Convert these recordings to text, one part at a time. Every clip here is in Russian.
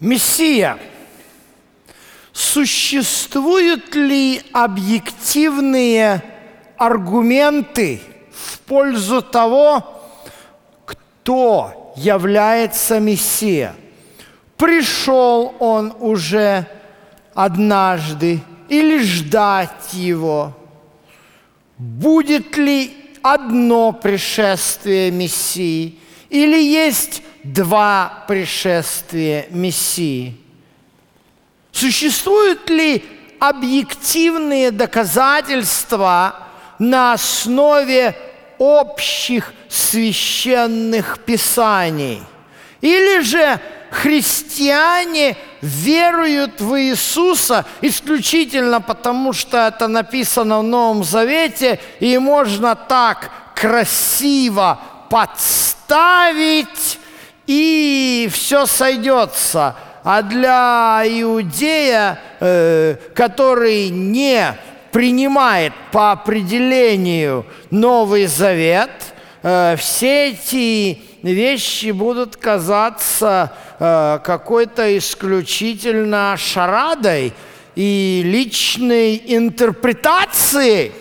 Мессия. Существуют ли объективные аргументы в пользу того, кто является Мессия? Пришел он уже однажды или ждать его? Будет ли одно пришествие Мессии или есть два пришествия Мессии? Существуют ли объективные доказательства на основе общих священных писаний? Или же христиане веруют в Иисуса исключительно потому, что это написано в Новом Завете, и можно так красиво подставить, и все сойдется. А для иудея, э, который не принимает по определению Новый Завет, э, все эти вещи будут казаться э, какой-то исключительно шарадой и личной интерпретацией.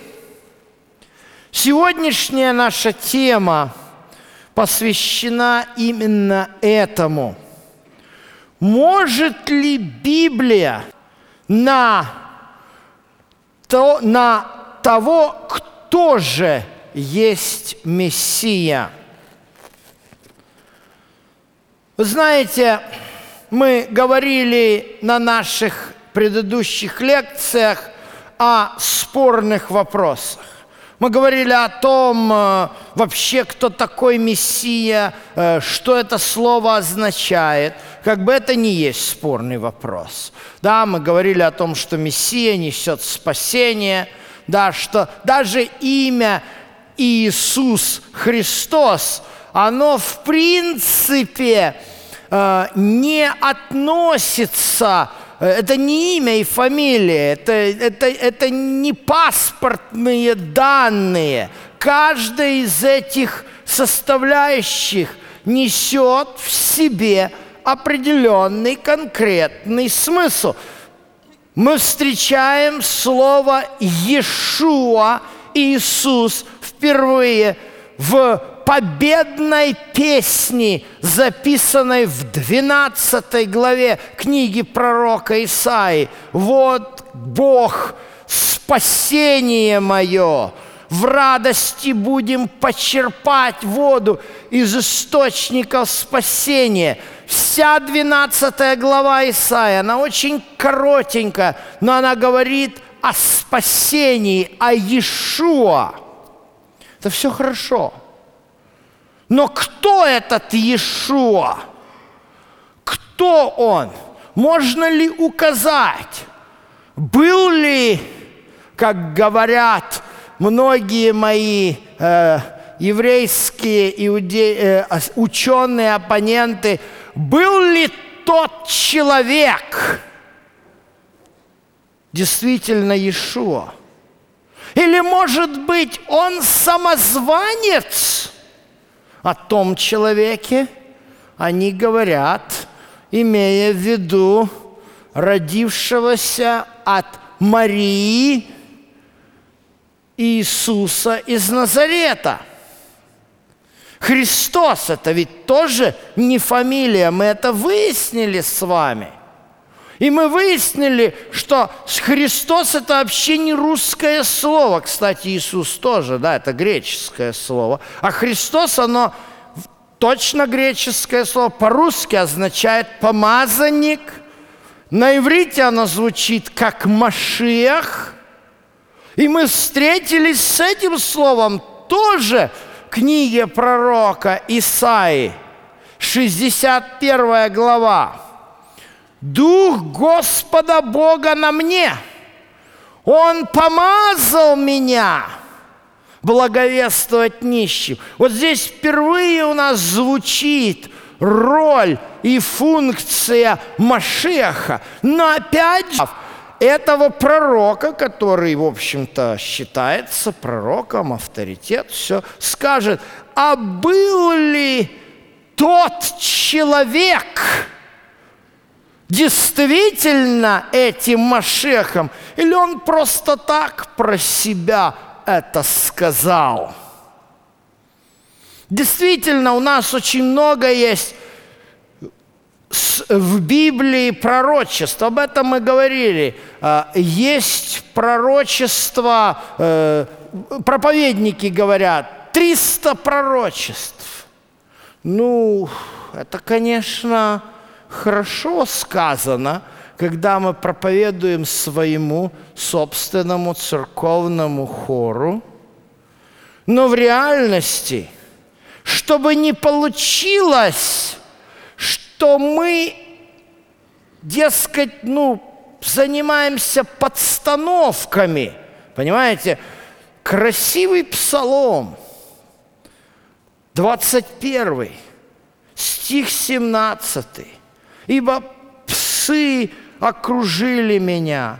Сегодняшняя наша тема посвящена именно этому. Может ли Библия на, то, на того, кто же есть Мессия – вы знаете, мы говорили на наших предыдущих лекциях о спорных вопросах. Мы говорили о том, э, вообще, кто такой Мессия, э, что это слово означает. Как бы это не есть спорный вопрос. Да, мы говорили о том, что Мессия несет спасение, да, что даже имя Иисус Христос – оно в принципе э, не относится, это не имя и фамилия, это, это, это не паспортные данные. Каждая из этих составляющих несет в себе определенный конкретный смысл. Мы встречаем слово Иешуа, Иисус впервые в победной песни, записанной в 12 главе книги пророка Исаи. Вот Бог, спасение мое, в радости будем почерпать воду из источников спасения. Вся 12 глава Исаия, она очень коротенькая, но она говорит о спасении, о Иешуа. Это все хорошо. Но кто этот Иешуа? Кто он? Можно ли указать? Был ли, как говорят многие мои э, еврейские иуде... э, ученые, оппоненты, был ли тот человек действительно Иешуа? Или, может быть, он самозванец – о том человеке, они говорят, имея в виду родившегося от Марии Иисуса из Назарета. Христос – это ведь тоже не фамилия, мы это выяснили с вами. И мы выяснили, что Христос – это вообще не русское слово. Кстати, Иисус тоже, да, это греческое слово. А Христос, оно точно греческое слово, по-русски означает «помазанник». На иврите оно звучит как «машиах». И мы встретились с этим словом тоже в книге пророка Исаи, 61 глава. Дух Господа Бога на мне. Он помазал меня благовествовать нищим. Вот здесь впервые у нас звучит роль и функция Машеха. Но опять же, этого пророка, который, в общем-то, считается пророком, авторитет, все, скажет, а был ли тот человек, действительно этим Машехом, или он просто так про себя это сказал. Действительно, у нас очень много есть в Библии пророчеств, об этом мы говорили. А, есть пророчество, э, проповедники говорят, 300 пророчеств. Ну, это, конечно, хорошо сказано, когда мы проповедуем своему собственному церковному хору, но в реальности, чтобы не получилось, что мы, дескать, ну, занимаемся подстановками, понимаете, красивый псалом, 21 стих 17. «Ибо псы окружили меня,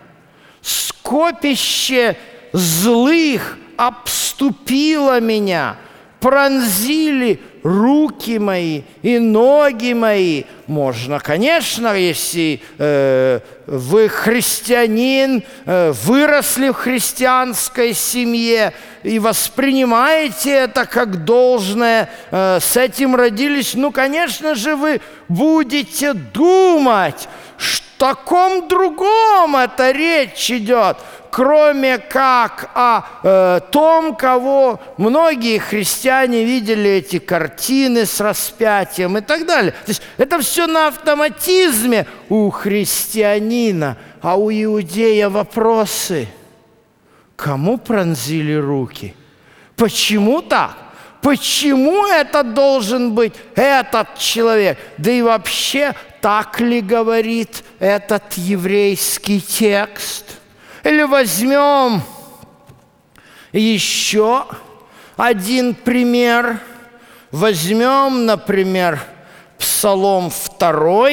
скопище злых обступило меня, пронзили руки мои и ноги мои. Можно, конечно, если э, вы христианин, э, выросли в христианской семье и воспринимаете это как должное, э, с этим родились, ну, конечно же, вы будете думать, что таком другом это речь идет, кроме как о э, том, кого многие христиане видели эти картины с распятием и так далее. То есть это все на автоматизме у христианина, а у иудея вопросы. Кому пронзили руки? Почему так? Почему это должен быть этот человек? Да и вообще, так ли говорит этот еврейский текст? Или возьмем еще один пример. Возьмем, например, Псалом 2,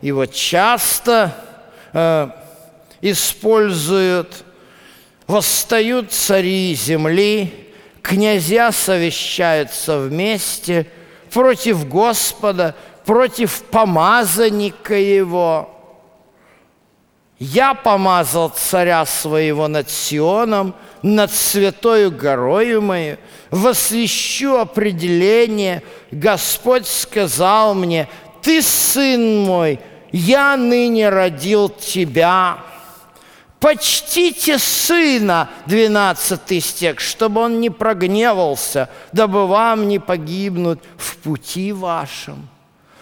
его часто э, используют. «Восстают цари земли, князья совещаются вместе против Господа, против помазанника его. Я помазал царя своего над Сионом, над святою горою мою, восвящу определение. Господь сказал мне, ты сын мой, я ныне родил тебя. Почтите сына, 12 стих, чтобы он не прогневался, дабы вам не погибнуть в пути вашем.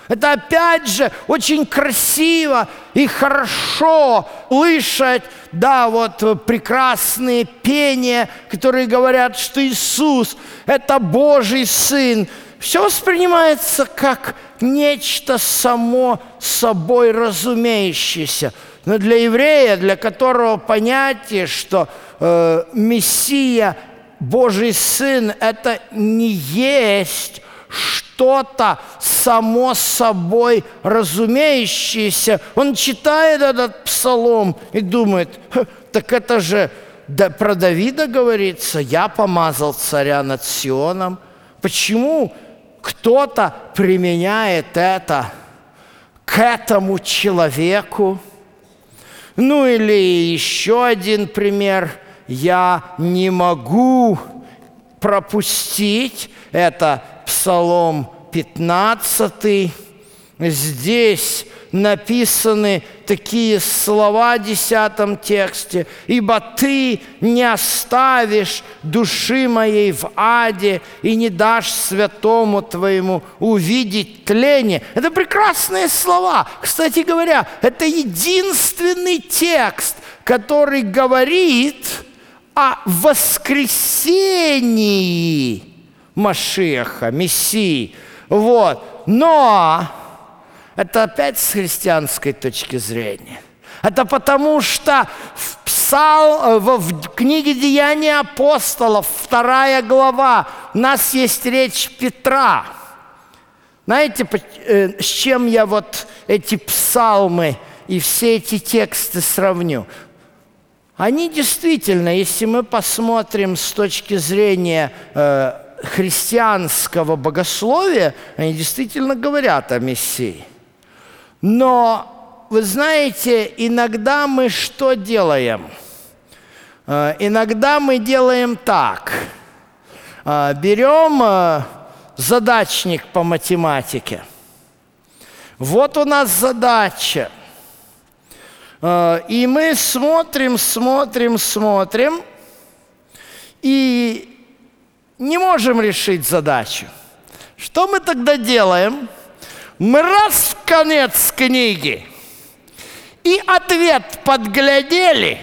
Это опять же очень красиво и хорошо слышать, да, вот прекрасные пения, которые говорят, что Иисус – это Божий Сын. Все воспринимается как нечто само собой разумеющееся. Но для еврея, для которого понятие, что э, Мессия, Божий Сын – это не есть что-то само собой разумеющееся. Он читает этот псалом и думает, так это же про Давида говорится, я помазал царя над Сионом. Почему кто-то применяет это к этому человеку? Ну или еще один пример. Я не могу пропустить это Псалом 15. Здесь написаны такие слова в десятом тексте. «Ибо ты не оставишь души моей в аде и не дашь святому твоему увидеть тление». Это прекрасные слова. Кстати говоря, это единственный текст, который говорит о воскресении Машеха, Мессии. Вот. Но это опять с христианской точки зрения. Это потому что в, псал, в, в книге Деяния апостолов, вторая глава, у нас есть речь Петра. Знаете, э, с чем я вот эти псалмы и все эти тексты сравню? Они действительно, если мы посмотрим с точки зрения э, христианского богословия, они действительно говорят о Мессии. Но вы знаете, иногда мы что делаем? Э, иногда мы делаем так. Э, берем э, задачник по математике. Вот у нас задача. И мы смотрим, смотрим, смотрим, и не можем решить задачу. Что мы тогда делаем? Мы раз в конец книги и ответ подглядели.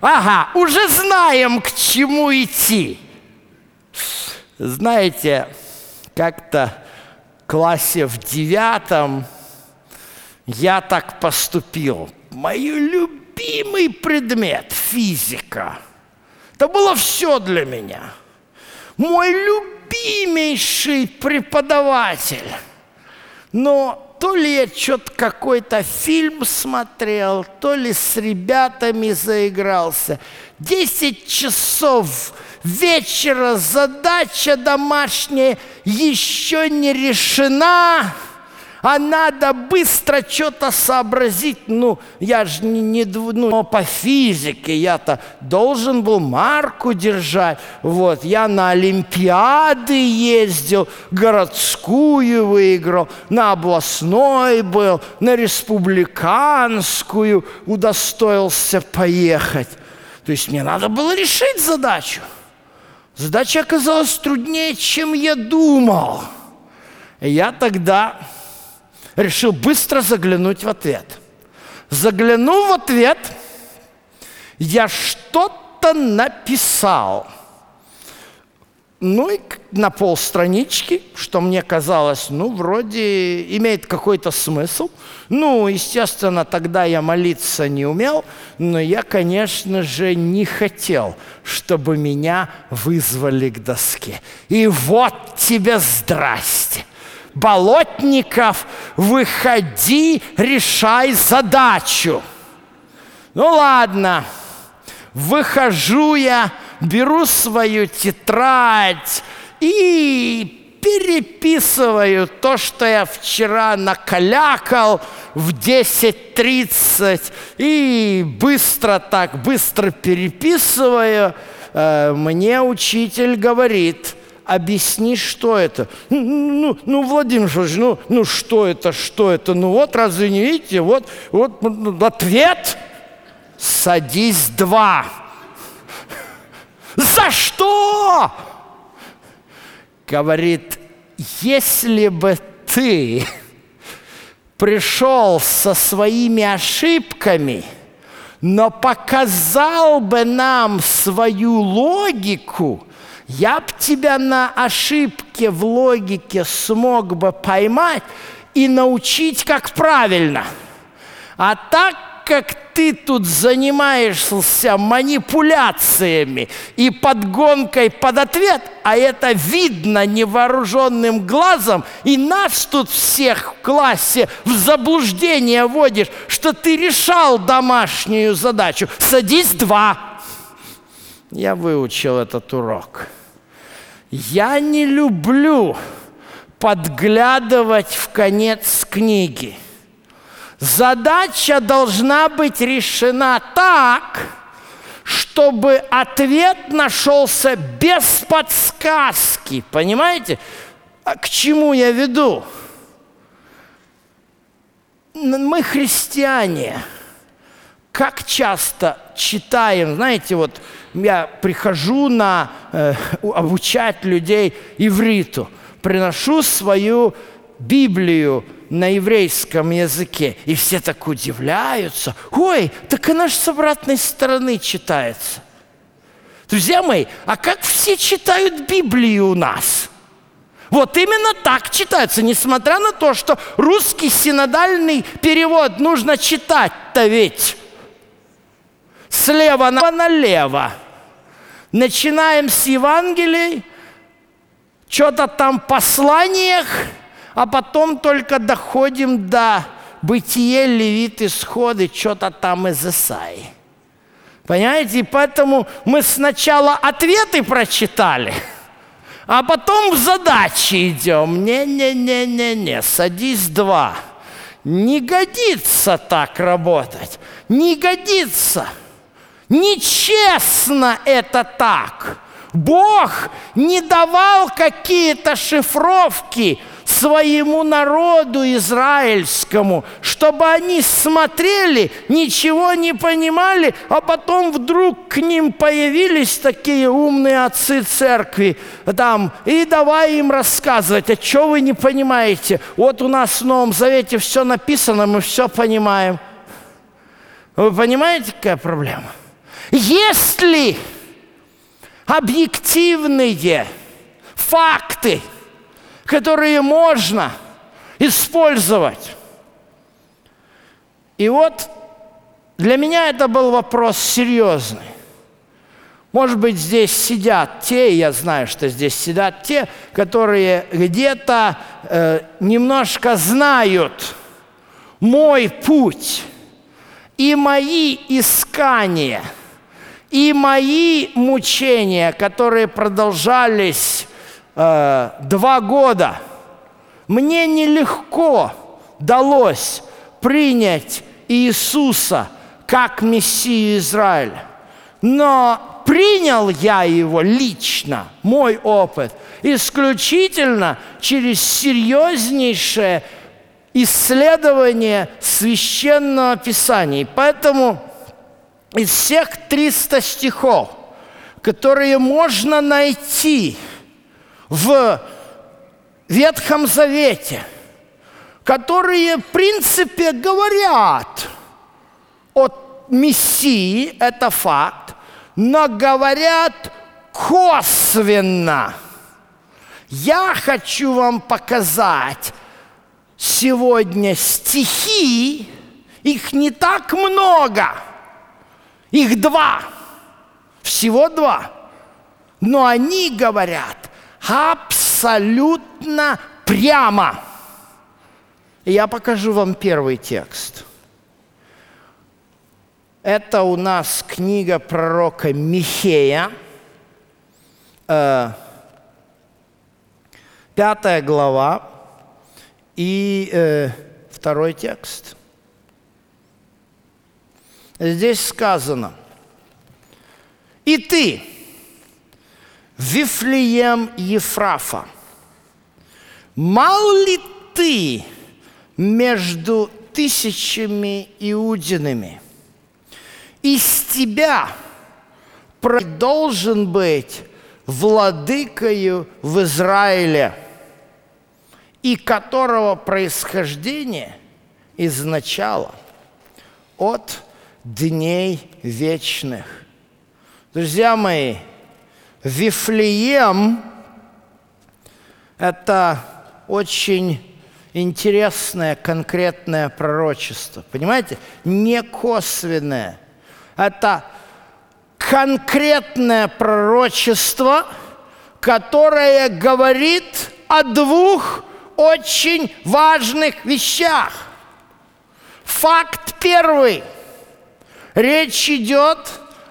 Ага, уже знаем, к чему идти. Знаете, как-то в классе в девятом я так поступил. Мой любимый предмет – физика. Это было все для меня. Мой любимейший преподаватель. Но то ли я что-то какой-то фильм смотрел, то ли с ребятами заигрался. Десять часов вечера задача домашняя еще не решена а надо быстро что-то сообразить. Ну, я же не, не ну, по физике, я-то должен был марку держать. Вот, я на Олимпиады ездил, городскую выиграл, на областной был, на республиканскую удостоился поехать. То есть мне надо было решить задачу. Задача оказалась труднее, чем я думал. И я тогда решил быстро заглянуть в ответ. Заглянув в ответ, я что-то написал. Ну и на полстранички, что мне казалось, ну, вроде имеет какой-то смысл. Ну, естественно, тогда я молиться не умел, но я, конечно же, не хотел, чтобы меня вызвали к доске. И вот тебе здрасте. Болотников, выходи, решай задачу. Ну ладно, выхожу я, беру свою тетрадь и переписываю то, что я вчера накалякал в 10.30 и быстро так, быстро переписываю. Э, мне учитель говорит – объясни, что это. Ну, ну, ну Владимир Ильич, ну, ну что это, что это? Ну вот, разве не видите? Вот, вот ну, ответ. Садись два. За что? Говорит, если бы ты пришел со своими ошибками, но показал бы нам свою логику – я б тебя на ошибке в логике смог бы поймать и научить, как правильно. А так как ты тут занимаешься манипуляциями и подгонкой под ответ, а это видно невооруженным глазом, и нас тут всех в классе в заблуждение вводишь, что ты решал домашнюю задачу. Садись два. Я выучил этот урок. Я не люблю подглядывать в конец книги. Задача должна быть решена так, чтобы ответ нашелся без подсказки. Понимаете, а к чему я веду? Мы христиане. Как часто читаем, знаете, вот я прихожу на э, обучать людей ивриту, приношу свою Библию на еврейском языке, и все так удивляются. Ой, так она же с обратной стороны читается. Друзья мои, а как все читают Библию у нас? Вот именно так читается, несмотря на то, что русский синодальный перевод нужно читать-то ведь слева налево. Начинаем с Евангелий, что-то там посланиях, а потом только доходим до бытие, левит, исходы, что-то там из Исаи. Понимаете? И поэтому мы сначала ответы прочитали, а потом в задачи идем. Не-не-не-не-не, садись два. Не годится так работать. Не годится. Нечестно это так. Бог не давал какие-то шифровки своему народу израильскому, чтобы они смотрели, ничего не понимали, а потом вдруг к ним появились такие умные отцы церкви там, и давай им рассказывать, а что вы не понимаете? Вот у нас в Новом Завете все написано, мы все понимаем. Вы понимаете, какая проблема? Если объективные факты, которые можно использовать. И вот для меня это был вопрос серьезный. Может быть, здесь сидят те, я знаю, что здесь сидят те, которые где-то э, немножко знают мой путь и мои искания – и мои мучения, которые продолжались э, два года, мне нелегко далось принять Иисуса как Мессию Израиля. Но принял я его лично, мой опыт, исключительно через серьезнейшее исследование священного писания. Поэтому из всех 300 стихов, которые можно найти в Ветхом Завете, которые, в принципе, говорят о Мессии, это факт, но говорят косвенно. Я хочу вам показать сегодня стихи, их не так много – их два. Всего два. Но они говорят абсолютно прямо. Я покажу вам первый текст. Это у нас книга пророка Михея, э, пятая глава и э, второй текст – здесь сказано, «И ты, Вифлеем Ефрафа, мал ли ты между тысячами иудинами? Из тебя должен быть владыкою в Израиле, и которого происхождение изначало от дней вечных. Друзья мои, Вифлеем – это очень интересное, конкретное пророчество. Понимаете? Не косвенное. Это конкретное пророчество, которое говорит о двух очень важных вещах. Факт первый – Речь идет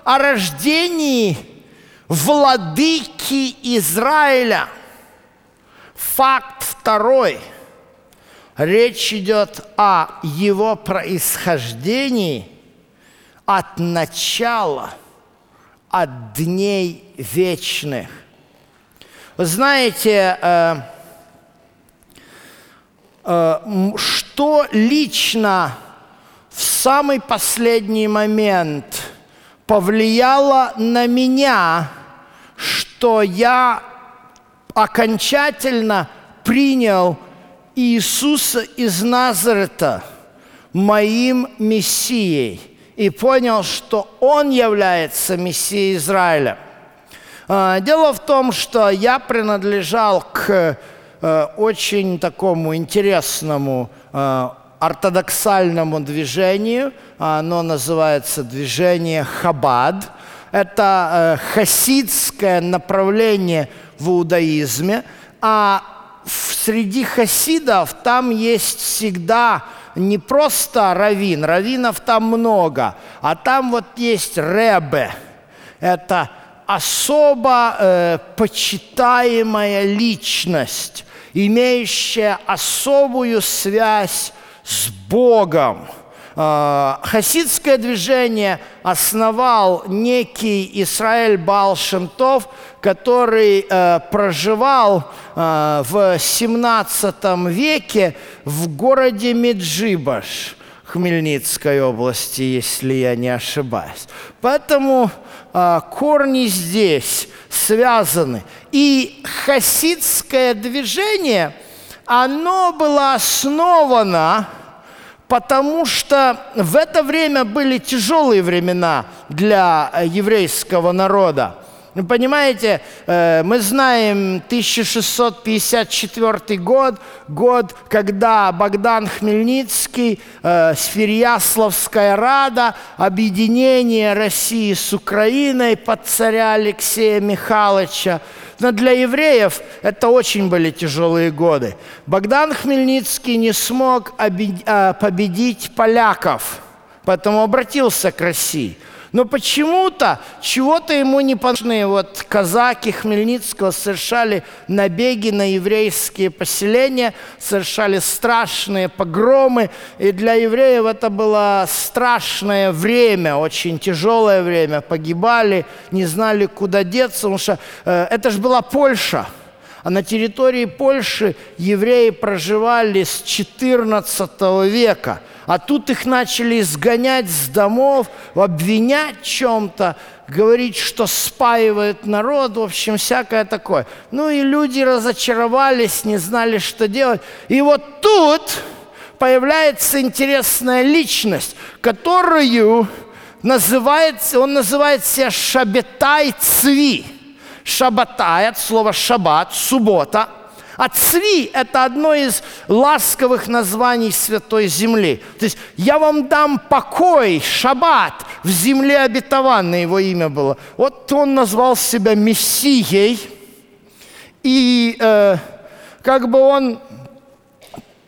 о рождении владыки Израиля. Факт второй. Речь идет о его происхождении от начала, от дней вечных. Вы знаете, э, э, что лично самый последний момент повлияло на меня, что я окончательно принял Иисуса из Назарета моим Мессией и понял, что Он является Мессией Израиля. А, дело в том, что я принадлежал к э, очень такому интересному э, ортодоксальному движению. Оно называется движение Хабад. Это э, хасидское направление в иудаизме. А среди хасидов там есть всегда не просто равин, раввинов там много, а там вот есть ребе. Это особо э, почитаемая личность, имеющая особую связь с Богом. А, хасидское движение основал некий Исраэль Балшемтов, который э, проживал э, в 17 веке в городе Меджибаш Хмельницкой области, если я не ошибаюсь. Поэтому э, корни здесь связаны. И хасидское движение, оно было основано потому что в это время были тяжелые времена для э, еврейского народа. Вы понимаете, э, мы знаем 1654 год, год, когда Богдан Хмельницкий, э, Сферьяславская Рада, объединение России с Украиной под царя Алексея Михайловича – но для евреев это очень были тяжелые годы. Богдан Хмельницкий не смог а, победить поляков, поэтому обратился к России – но почему-то, чего-то ему не понятно. Вот казаки Хмельницкого совершали набеги на еврейские поселения, совершали страшные погромы. И для евреев это было страшное время, очень тяжелое время. Погибали, не знали, куда деться, потому что э, это же была Польша. А на территории Польши евреи проживали с XIV века – а тут их начали изгонять с домов, обвинять в чем-то, говорить, что спаивают народ, в общем, всякое такое. Ну и люди разочаровались, не знали, что делать. И вот тут появляется интересная личность, которую называется, он называет себя Шабетай Цви. Шабатай от слова шаббат, суббота – а цви – это одно из ласковых названий Святой Земли. То есть «я вам дам покой, шаббат, в земле обетованной» его имя было. Вот он назвал себя Мессией, и э, как бы он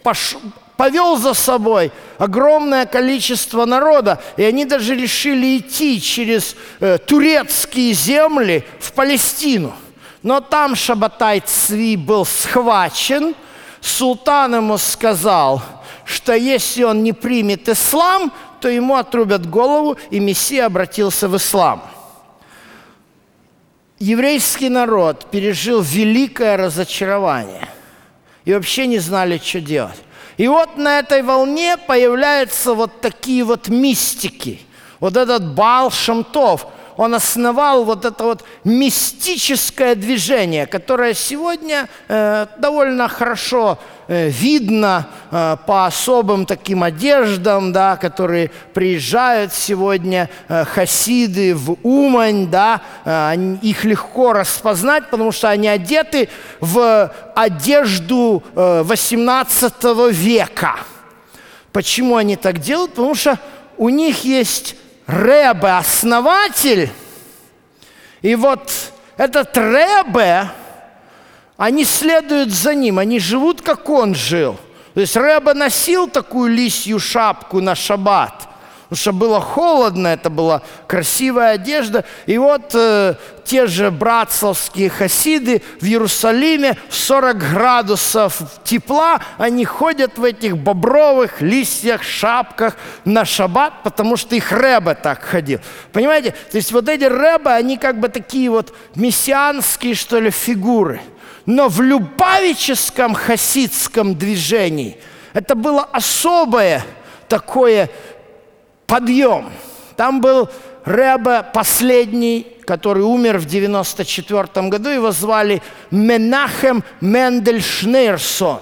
пош... повел за собой огромное количество народа, и они даже решили идти через э, турецкие земли в Палестину – но там Шабатай Цви был схвачен. Султан ему сказал, что если он не примет ислам, то ему отрубят голову, и Мессия обратился в ислам. Еврейский народ пережил великое разочарование и вообще не знали, что делать. И вот на этой волне появляются вот такие вот мистики. Вот этот Баал Шамтов – он основал вот это вот мистическое движение, которое сегодня э, довольно хорошо э, видно э, по особым таким одеждам, да, которые приезжают сегодня э, хасиды в Умань, да, э, их легко распознать, потому что они одеты в одежду э, 18 века. Почему они так делают? Потому что у них есть Ребе – основатель, и вот этот Ребе, они следуют за ним, они живут, как он жил. То есть Ребе носил такую лисью шапку на шаббат – потому что было холодно, это была красивая одежда. И вот э, те же братцевские хасиды в Иерусалиме 40 градусов тепла, они ходят в этих бобровых листьях, шапках на шаббат, потому что их рэбе так ходил. Понимаете? То есть вот эти рэбе, они как бы такие вот мессианские, что ли, фигуры. Но в любавическом хасидском движении это было особое такое подъем. Там был Рэбе последний, который умер в 94 году, его звали Менахем Мендель Шнейрсон.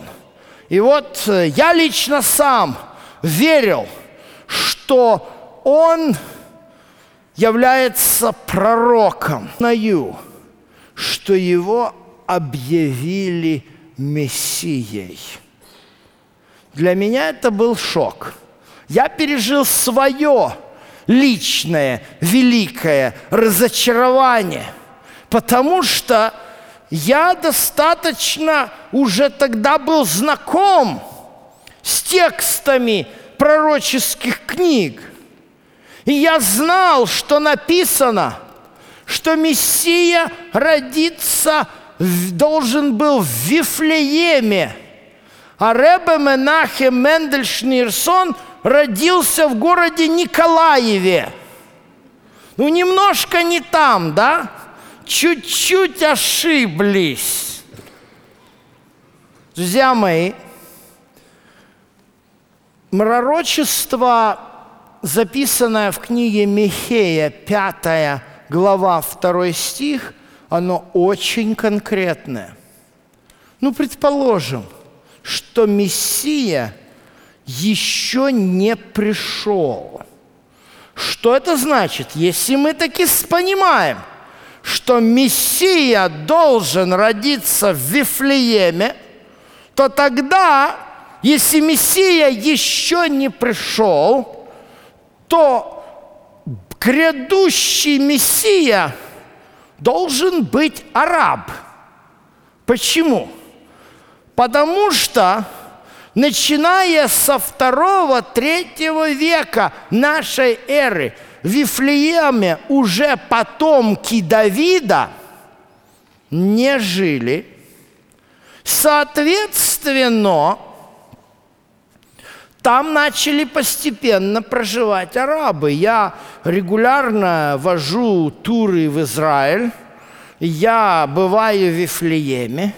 И вот э, я лично сам верил, что он является пророком. Знаю, что его объявили Мессией. Для меня это был шок – я пережил свое личное великое разочарование, потому что я достаточно уже тогда был знаком с текстами пророческих книг. И я знал, что написано, что Мессия родиться должен был в Вифлееме, А Ребе Менахем Мендель Шнирсон родился в городе Николаеве. Ну, немножко не там, да? Чуть-чуть ошиблись. Друзья мои, пророчество, записанное в книге Михея, 5 глава, 2 стих, оно очень конкретное. Ну, предположим, что Мессия еще не пришел. Что это значит? Если мы таки понимаем, что Мессия должен родиться в Вифлееме, то тогда, если Мессия еще не пришел, то грядущий Мессия должен быть араб. Почему? Потому что начиная со второго-третьего века нашей эры в Вифлееме уже потомки Давида не жили. Соответственно, там начали постепенно проживать арабы. Я регулярно вожу туры в Израиль. Я бываю в Вифлееме.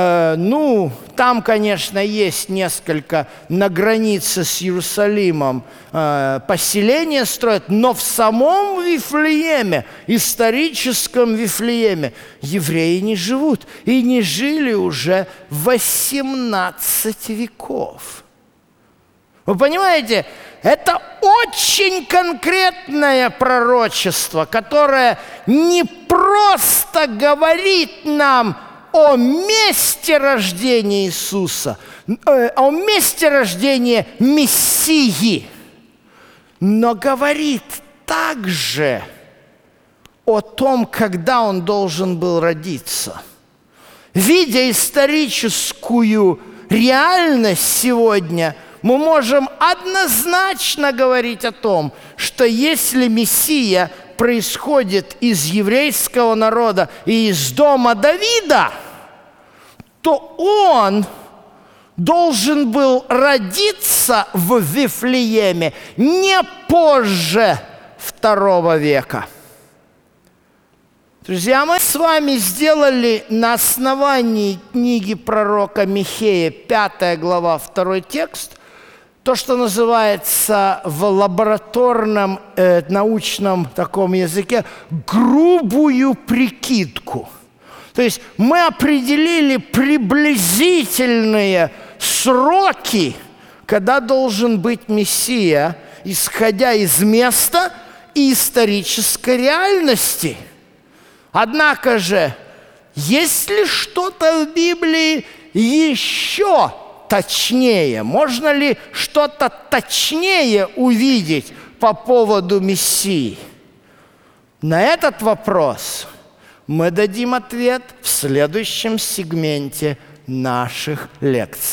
Э, ну, там, конечно, есть несколько на границе с Иерусалимом э, поселения строят, но в самом Вифлееме, историческом Вифлееме, евреи не живут и не жили уже 18 веков. Вы понимаете, это очень конкретное пророчество, которое не просто говорит нам о месте рождения Иисуса, э, о месте рождения Мессии, но говорит также о том, когда он должен был родиться. Видя историческую реальность сегодня – мы можем однозначно говорить о том, что если Мессия происходит из еврейского народа и из дома Давида, то он должен был родиться в Вифлееме не позже второго века. Друзья, мы с вами сделали на основании книги пророка Михея, 5 глава, 2 текст, то, что называется в лабораторном э, научном таком языке грубую прикидку. То есть мы определили приблизительные сроки, когда должен быть Мессия, исходя из места и исторической реальности. Однако же, есть ли что-то в Библии еще точнее? Можно ли что-то точнее увидеть по поводу Мессии? На этот вопрос мы дадим ответ в следующем сегменте наших лекций.